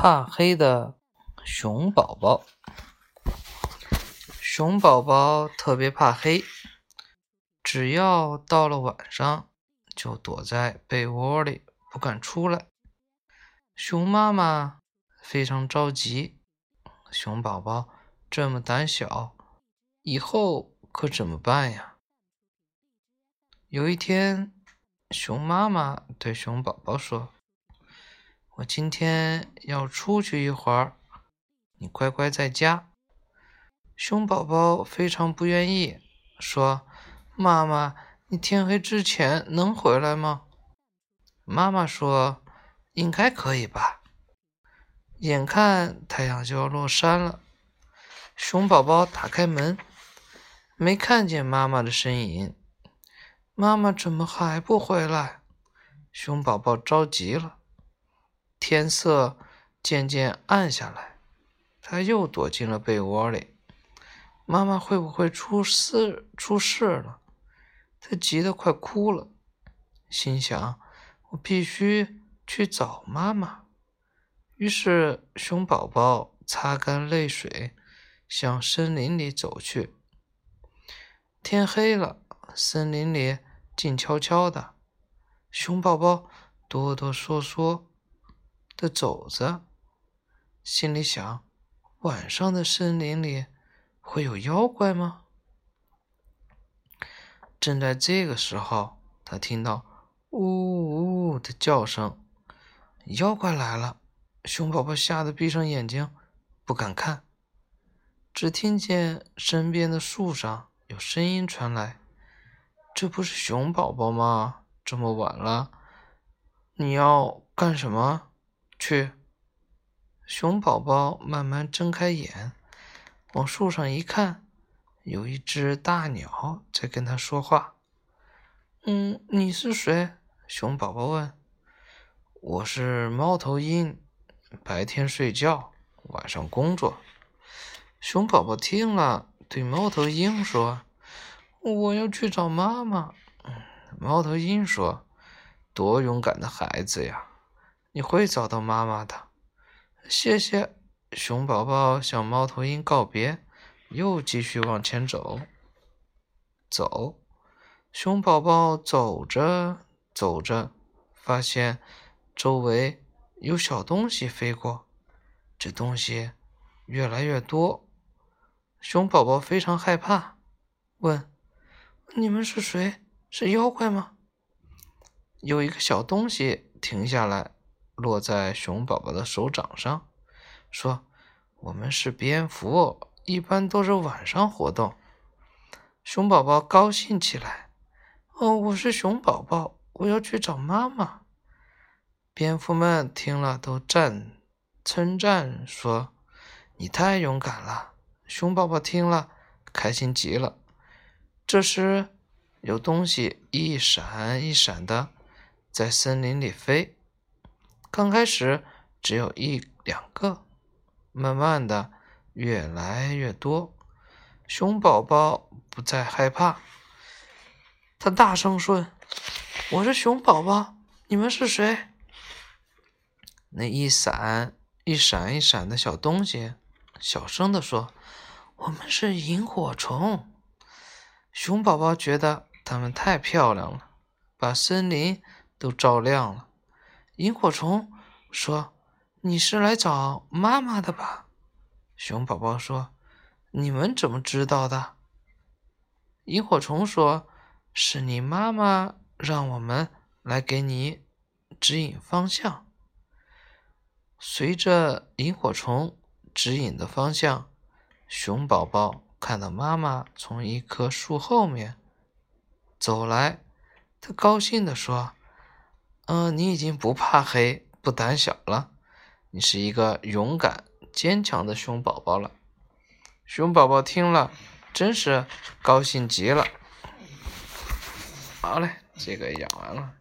怕黑的熊宝宝，熊宝宝特别怕黑，只要到了晚上，就躲在被窝里不敢出来。熊妈妈非常着急，熊宝宝这么胆小，以后可怎么办呀？有一天，熊妈妈对熊宝宝说。我今天要出去一会儿，你乖乖在家。熊宝宝非常不愿意，说：“妈妈，你天黑之前能回来吗？”妈妈说：“应该可以吧。”眼看太阳就要落山了，熊宝宝打开门，没看见妈妈的身影。妈妈怎么还不回来？熊宝宝着急了。天色渐渐暗下来，他又躲进了被窝里。妈妈会不会出事？出事了？他急得快哭了，心想：我必须去找妈妈。于是，熊宝宝擦干泪水，向森林里走去。天黑了，森林里静悄悄的，熊宝宝哆哆嗦嗦。的走着，心里想：晚上的森林里会有妖怪吗？正在这个时候，他听到呜呜的叫声，妖怪来了！熊宝宝吓得闭上眼睛，不敢看。只听见身边的树上有声音传来：“这不是熊宝宝吗？这么晚了，你要干什么？”去，熊宝宝慢慢睁开眼，往树上一看，有一只大鸟在跟他说话。嗯，你是谁？熊宝宝问。我是猫头鹰，白天睡觉，晚上工作。熊宝宝听了，对猫头鹰说：“我要去找妈妈。”猫头鹰说：“多勇敢的孩子呀！”你会找到妈妈的，谢谢。熊宝宝向猫头鹰告别，又继续往前走。走，熊宝宝走着走着，发现周围有小东西飞过，这东西越来越多。熊宝宝非常害怕，问：“你们是谁？是妖怪吗？”有一个小东西停下来。落在熊宝宝的手掌上，说：“我们是蝙蝠，一般都是晚上活动。”熊宝宝高兴起来：“哦，我是熊宝宝，我要去找妈妈。”蝙蝠们听了都赞称赞说：“你太勇敢了。”熊宝宝听了开心极了。这时，有东西一闪一闪的在森林里飞。刚开始只有一两个，慢慢的越来越多。熊宝宝不再害怕，他大声说：“我是熊宝宝，你们是谁？”那一闪一闪一闪的小东西小声的说：“我们是萤火虫。”熊宝宝觉得它们太漂亮了，把森林都照亮了。萤火虫说：“你是来找妈妈的吧？”熊宝宝说：“你们怎么知道的？”萤火虫说：“是你妈妈让我们来给你指引方向。”随着萤火虫指引的方向，熊宝宝看到妈妈从一棵树后面走来，他高兴地说。嗯，你已经不怕黑、不胆小了，你是一个勇敢、坚强的熊宝宝了。熊宝宝听了，真是高兴极了。好嘞，这个养完了。